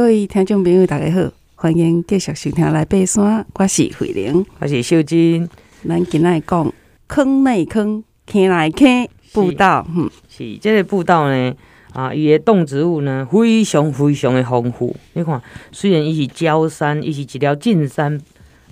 各位听众朋友，大家好，欢迎继续收听来爬山。我是慧玲，我是秀金。咱今仔讲坑内坑，坑内坑步道。嗯，是这个步道呢，啊，伊的动植物呢，非常非常的丰富。你看，虽然伊是焦山，伊是一条进山，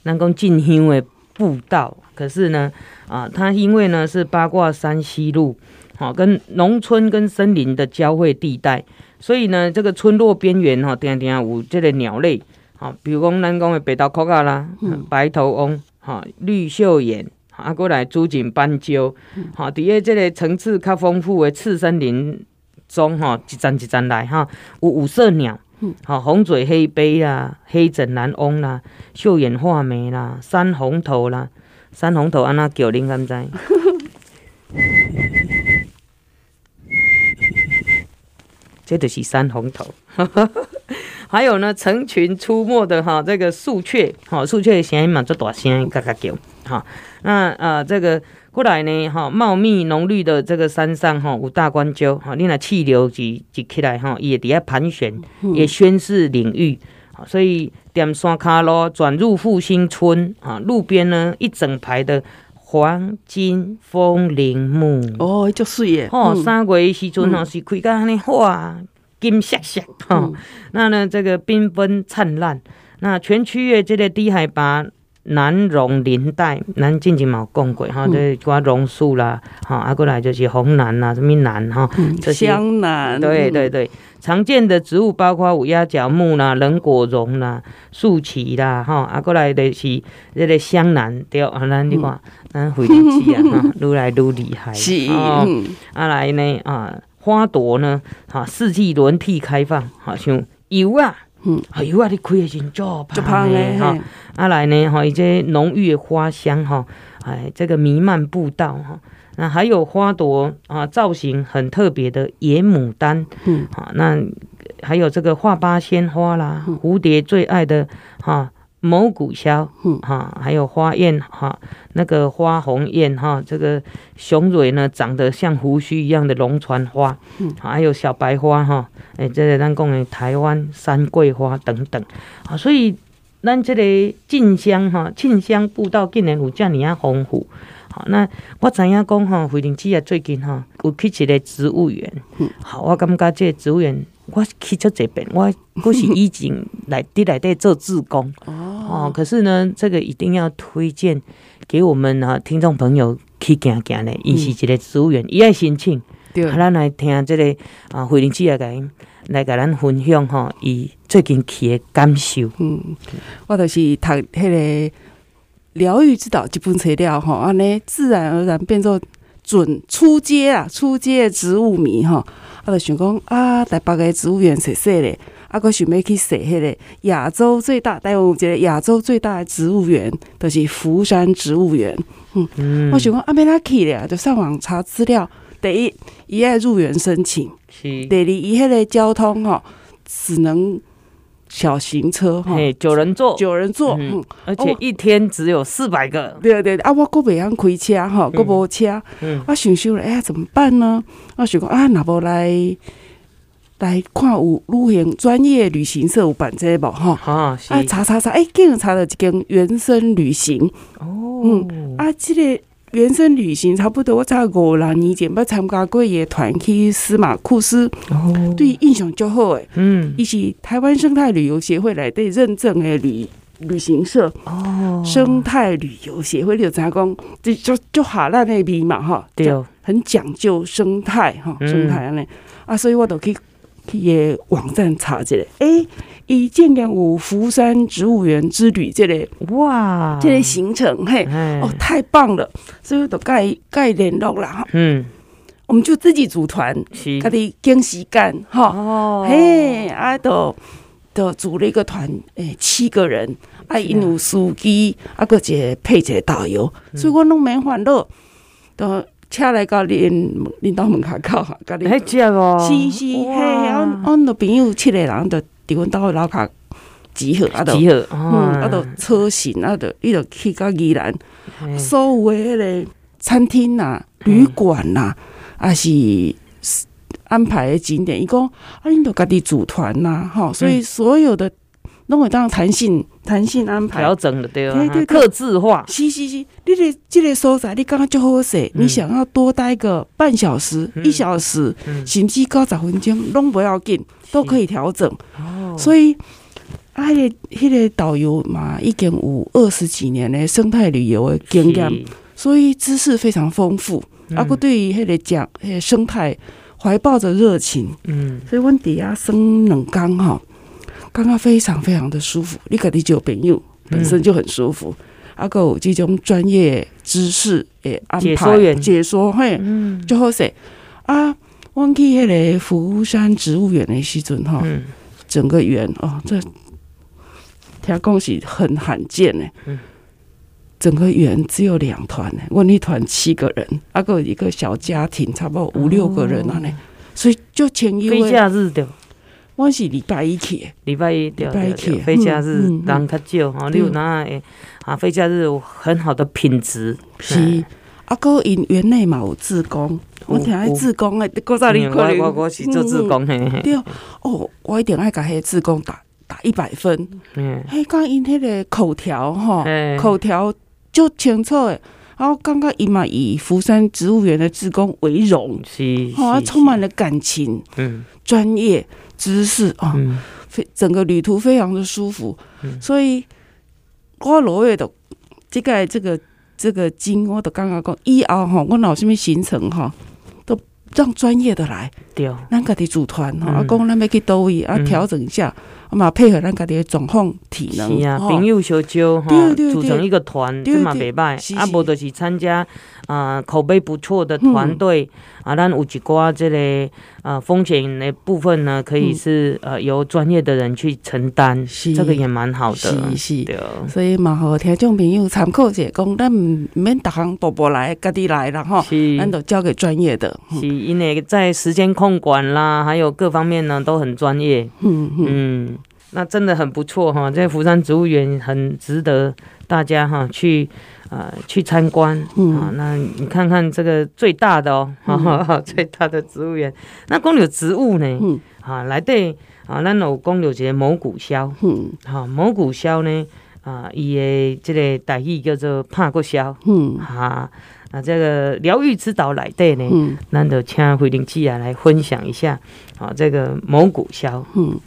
咱讲进乡的步道，可是呢，啊，它因为呢是八卦山西路，好，跟农村跟森林的交汇地带。所以呢，这个村落边缘吼，定定有这个鸟类，吼，比如讲咱讲的白头壳啊啦，白头翁，吼，绿绣眼，啊，过来朱颈斑鸠，哈，底下这个层次较丰富的次森林中，吼，一站一站来，哈，有五色鸟，吼，红嘴黑背啦，黑枕蓝翁啦，绣眼画眉啦，山红头啦，山红头安那叫恁敢知？这就是山红头，还有呢，成群出没的哈，这个树雀，哈，树雀的声音嘛，做大声，嘎嘎叫，哈，那呃，这个过来呢，哈，茂密浓绿的这个山上哈，有大冠鷲，哈，你那气流一一起来哈，也底下盘旋，也宣示领域，所以点山卡路转入复兴村啊，路边呢一整排的。黄金风铃木哦，就水诶！哦，三月时阵吼，是开到安尼花金闪闪吼。那呢，这个缤纷灿烂。那全区域这个低海拔南榕林带，咱进前嘛有讲过哈，这挂榕树啦，哈，啊过来就是红楠啦，什么楠哈，香楠，对对对。常见的植物包括五鸭角木啦、人果榕啦、树杞啦，哈，啊，过来的是这个香楠，对，啊，咱你看，咱回林鸡啊，哈，愈来愈厉害，是，啊，来呢，啊，花朵呢，哈，四季轮替开放，哈，像油啊，嗯，油啊，你开的真足香的，哈，啊，来呢，哈，一些浓郁的花香，哈，哎，这个弥漫步道，哈。那还有花朵啊，造型很特别的野牡丹，嗯，啊，那还有这个画八仙花啦，嗯、蝴蝶最爱的哈毛骨枭，嗯，哈，还有花燕哈，那个花红艳哈，这个雄蕊呢长得像胡须一样的龙船花，嗯，还有小白花哈，哎，这个咱讲的台湾山桂花等等，啊，所以咱这个晋香哈晋香步道竟然有这尼啊丰富。好，那我知影讲哈，惠灵姐啊，最近哈有去一个植物园。好，我感觉这个植物园，我去出这边，我我 是以前来在内底做志工哦。可是呢，这个一定要推荐给我们啊听众朋友去行行的，伊是一个植物园，伊爱申请。对，咱来听这个啊，惠灵姐来来给咱分享吼，伊最近去的感受。嗯，我就是读迄个。疗愈之道这本材料吼，安尼自然而然变做准初阶啊，初阶植物迷吼，啊，就想讲啊，台北个植物园踅踅咧，啊，佫想要去踅迄个亚洲最大，台湾有一个亚洲最大的植物园，就是福山植物园。嗯，嗯我想讲啊，要哪去咧，就上网查资料。第一，伊爱入园申请；是第二，伊迄个交通哈，只能。小型车哈，九人座，九人座，嗯，而且一天只有四百个。对对对，啊，我阁袂晓开车哈，阁无车，嗯。我想想了，哎呀，怎么办呢？我想讲啊，那无来来看有旅行专业旅行社有办这个无？哈？啊，查查查，哎，竟然查到一间原生旅行。哦，嗯，啊，这个。原生旅行差不多，我才五六年前捌参加过一个团去司马库斯，哦、对印象就好诶。嗯，伊是台湾生态旅游协会来对认证诶旅旅行社哦，生态旅游协会有查讲，就就就哈那那边嘛哈，对，很讲究生态哈，生态安尼。啊，所以我都去去个网站查一下，诶、欸。伊竟然有福山植物园之旅，这个。哇，这个行程嘿，哦，太棒了，所以都盖盖联络啦哈。嗯，我们就自己组团，家己惊喜干哈。哦，嘿，啊，都都组了一个团，诶、欸，七个人，啊，因有司机，啊，个一个配一个导游，所以我拢免烦恼，都车来到恁恁到门口口哈，家己。还接哦，是是，嘿，阮阮的朋友七个人的。伫阮兜诶楼骹集合，啊，集合，嗯，啊，着车行，啊，着伊着去到宜兰，所有诶迄个餐厅呐、旅馆呐，啊是安排的景点，伊讲啊，恁都家己组团呐，吼，所以所有的拢会当弹性弹性安排。调整的对啊，客制化。是是是，你的这个所在，你刚刚就好势，你想要多待个半小时、一小时，甚至九十分钟，拢不要紧，都可以调整。哦，所以啊，迄个迄个导游嘛，已经有二十几年的生态旅游的经验，所以知识非常丰富。啊，阁对于迄个讲迄个生态。怀抱着热情，嗯，所以阮底下生冷缸哈，刚刚非常非常的舒服。你肯定就有朋友本身就很舒服，阿个有这种专业知识诶安排解说员解说嘿，嗯，就好势啊。阮去迄个福山植物园的时阵哈，整个园哦，这听讲是很罕见的。嗯整个园只有两团呢，我一团七个人，阿个一个小家庭，差不多五六个人啊呢，所以就前一位非假日的，我是礼拜一去，礼拜一，礼拜一去，非假日人较少哈，你有哪诶啊？非假日有很好的品质。是，啊，哥因园内嘛有志工，我挺爱志工诶，过早你可能我我是做志工嘿，对哦，我一定爱甲迄志工打打一百分，嗯，嘿，讲因迄个口条哈，口条。就清楚诶，然后刚刚伊嘛以福山植物园的志工为荣，是，啊，充满了感情，嗯，专业知识啊，非整个旅途非常的舒服，所以我罗月的这个这个这个经，我都刚刚讲以后哈，我老什么行程哈，都让专业的来，对，咱家己组团哈，啊，讲咱要去倒位啊，调整一下。我嘛配合咱家己的状况体能，是啊，朋友相招哈，组成一个团，这嘛袂歹。啊，无就是参加啊，口碑不错的团队啊，咱有一寡这个啊风险的部分呢，可以是呃由专业的人去承担，这个也蛮好的。是是，对。所以嘛，好听众朋友参考者讲，咱毋免逐项步步来，家己来啦哈，咱都交给专业的。是，因为在时间控管啦，还有各方面呢，都很专业。嗯嗯。那真的很不错哈，在福山植物园很值得大家哈去啊去参观啊。那你看看这个最大的哦，最大的植物园。那公有植物呢，嗯啊来对啊，咱有公有一个毛骨枭，哈毛骨枭呢啊，伊的这个代意叫做拍骨枭，哈啊这个疗愈之岛来对呢，咱就请惠玲姐啊来分享一下啊这个毛骨枭，嗯。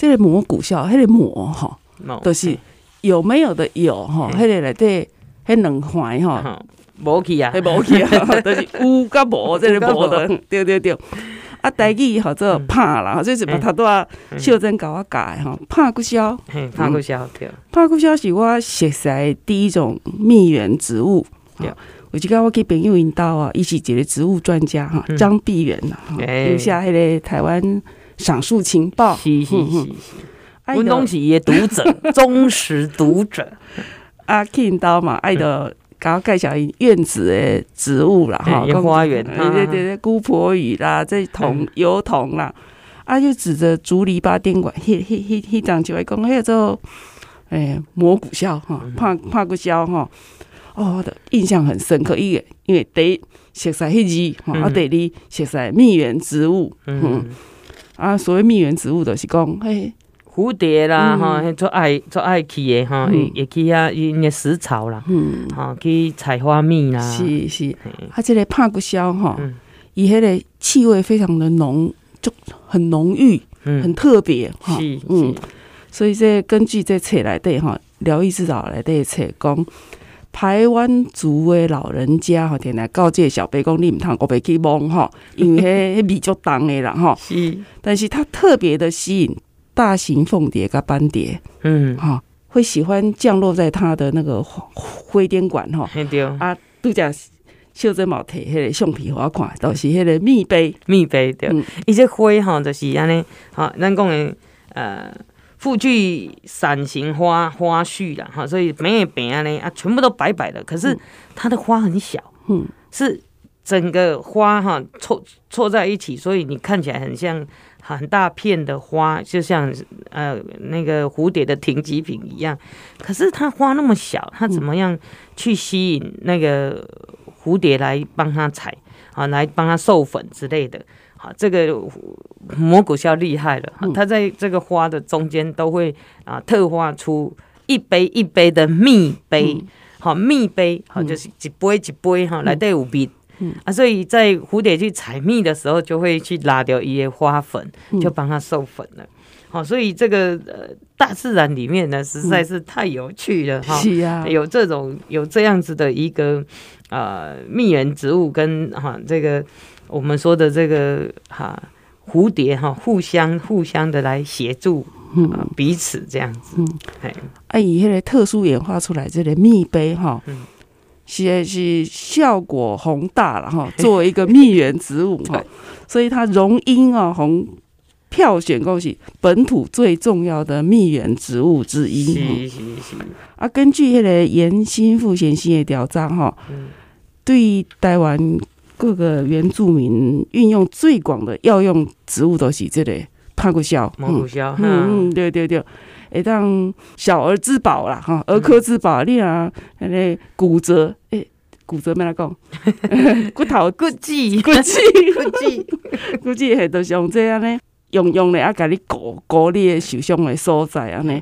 这个蘑菇笑，迄个蘑吼，都是有没有的有吼，迄个内底迄两块吼，无去啊，无去啊，都是有甲无 这个无的，对对对。啊，台语叫做拍啦，这是把它都啊秀珍甲我教的吼，拍骨枭，拍骨枭对，拍骨枭是我熟悉第一种蜜源植物。有一个我去朋友引导啊，伊是一个植物专家哈，张碧源呐，留下迄个台湾。赏树情报，是是是是，阮拢是伊的读者，忠实读者。啊，听到嘛，爱的甲我介绍伊院子的植物啦，哈，花园，对对对，姑婆芋啦，这桐油桐啦，啊，就指着竹篱笆宾馆，迄迄迄迄张就会讲，迄做诶蘑菇笑哈，拍拍骨笑哈，哦，我的印象很深刻，因为因为第一熟悉迄字，哈，啊，第二熟悉蜜源植物，嗯。啊，所谓蜜源植物就是讲，嘿，蝴蝶啦，哈，做爱做爱去的哈，也去遐因的食草啦，嗯，哈，去采花蜜啦，是是，啊，这个拍骨枭哈，伊迄个气味非常的浓，就很浓郁，很特别，哈，嗯，所以这根据这册来对哈，疗愈之岛来对册讲。排湾族的老人家吼，天来告诫小白讲，你毋通我别去摸吼，因为迄 味足重的啦吼。是，但是它特别的吸引大型凤蝶跟斑蝶，嗯，哈，会喜欢降落在它的那个灰点馆吼。对。啊，拄则秀珍毛摕迄个橡皮花看，都、就是迄个蜜杯，蜜杯对。伊这灰吼，就是安尼，吼，咱讲的呃。富具伞形花花序啦，哈，所以每一边呢啊，全部都白白的，可是它的花很小，嗯，是整个花哈凑凑在一起，所以你看起来很像很大片的花，就像呃那个蝴蝶的停机坪一样。可是它花那么小，它怎么样去吸引那个蝴蝶来帮它采啊，来帮它授粉之类的？好，这个蘑菇笑厉害了，它在这个花的中间都会啊特化出一杯一杯的蜜杯，好蜜杯，好就是一杯一杯哈来带有蜜。啊，所以在蝴蝶去采蜜的时候，就会去拉掉一些花粉，就帮它授粉了。好，所以这个呃，大自然里面呢，实在是太有趣了哈。是啊，有这种有这样子的一个呃蜜源植物跟哈这个我们说的这个哈蝴蝶哈互相互相的来协助嗯彼此这样子。嗯，哎，啊，以迄个特殊演化出来这个蜜杯哈。嗯。是是效果宏大了哈，作为一个蜜源植物哈，所以它荣膺啊，红票选过是本土最重要的蜜源植物之一。是是是。啊，根据迄个颜新富先生的调查哈，对台湾各个原住民运用最广的药用植物都是这个帕谷肖。帕谷肖，嗯嗯，对对对。会当小儿之宝啦，哈，儿科之宝。你啊，那个骨折，诶、欸，骨折没来讲，骨头骨质 骨质骨质骨质，系都是用这样呢，用用来啊，给你固固你的受伤的所在啊呢。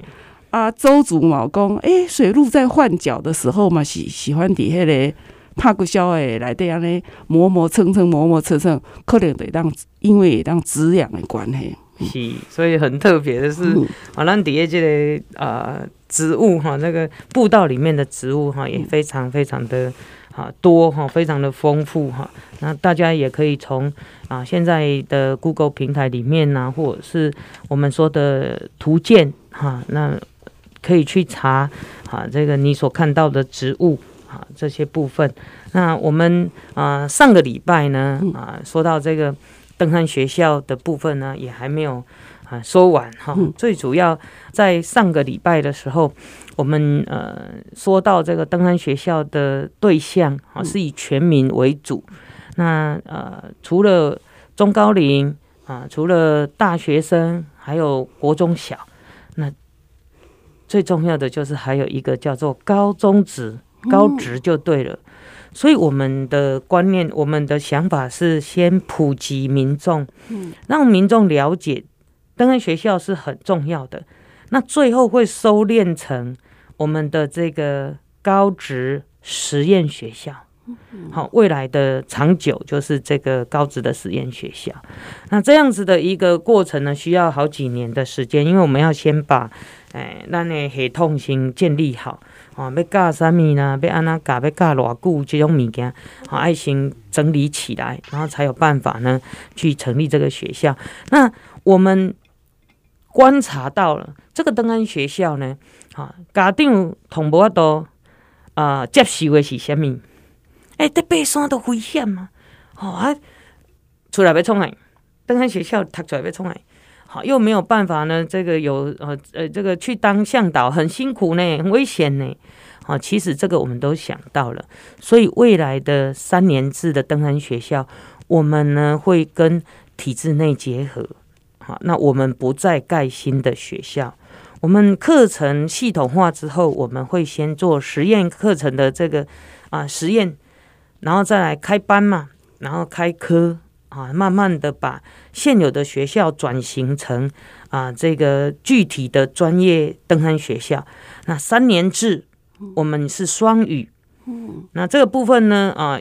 啊，邹族嘛讲，诶，水鹿在换脚的时候嘛，喜喜欢伫迄个帕谷肖诶内底安尼磨磨蹭蹭，磨磨蹭蹭，可能会当因为会当滋养的关系。是，所以很特别的是，啊，咱底下这个呃植物哈，那个步道里面的植物哈，也非常非常的啊多哈，非常的丰富哈。那大家也可以从啊现在的 Google 平台里面呢，或者是我们说的图鉴哈，那可以去查啊这个你所看到的植物啊这些部分。那我们啊上个礼拜呢啊说到这个。登山学校的部分呢，也还没有啊说完哈。最主要在上个礼拜的时候，我们呃说到这个登山学校的对象啊，是以全民为主。那呃，除了中高龄啊，除了大学生，还有国中小，那最重要的就是还有一个叫做高中职，高职就对了。所以我们的观念，我们的想法是先普及民众，让民众了解登山学校是很重要的。那最后会收敛成我们的这个高职实验学校，好，未来的长久就是这个高职的实验学校。那这样子的一个过程呢，需要好几年的时间，因为我们要先把，哎，那那系统先建立好。啊，要教啥物呢？要安怎教？要教偌久？这种物件，好，爱心整理起来，然后才有办法呢，去成立这个学校。那我们观察到了这个登山学校呢，哈，家长同无都啊接受的是啥物？诶、欸，在爬山都危险嘛？好啊，出来要创来？登山学校读出来要创来？好，又没有办法呢。这个有呃呃，这个去当向导很辛苦呢，很危险呢。好，其实这个我们都想到了。所以未来的三年制的登山学校，我们呢会跟体制内结合。好，那我们不再盖新的学校，我们课程系统化之后，我们会先做实验课程的这个啊实验，然后再来开班嘛，然后开科。啊，慢慢的把现有的学校转型成啊，这个具体的专业登山学校。那三年制，我们是双语。那这个部分呢，啊，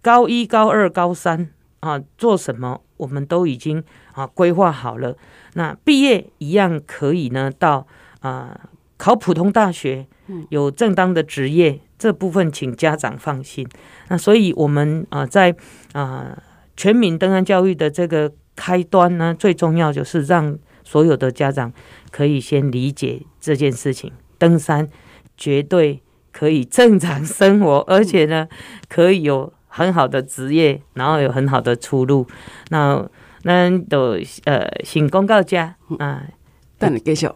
高一、高二、高三啊，做什么，我们都已经啊规划好了。那毕业一样可以呢，到啊考普通大学，有正当的职业。这部分请家长放心。那所以我们啊，在啊。全民登山教育的这个开端呢，最重要就是让所有的家长可以先理解这件事情。登山绝对可以正常生活，而且呢，可以有很好的职业，然后有很好的出路。那那都呃，请公告家啊，等你继续。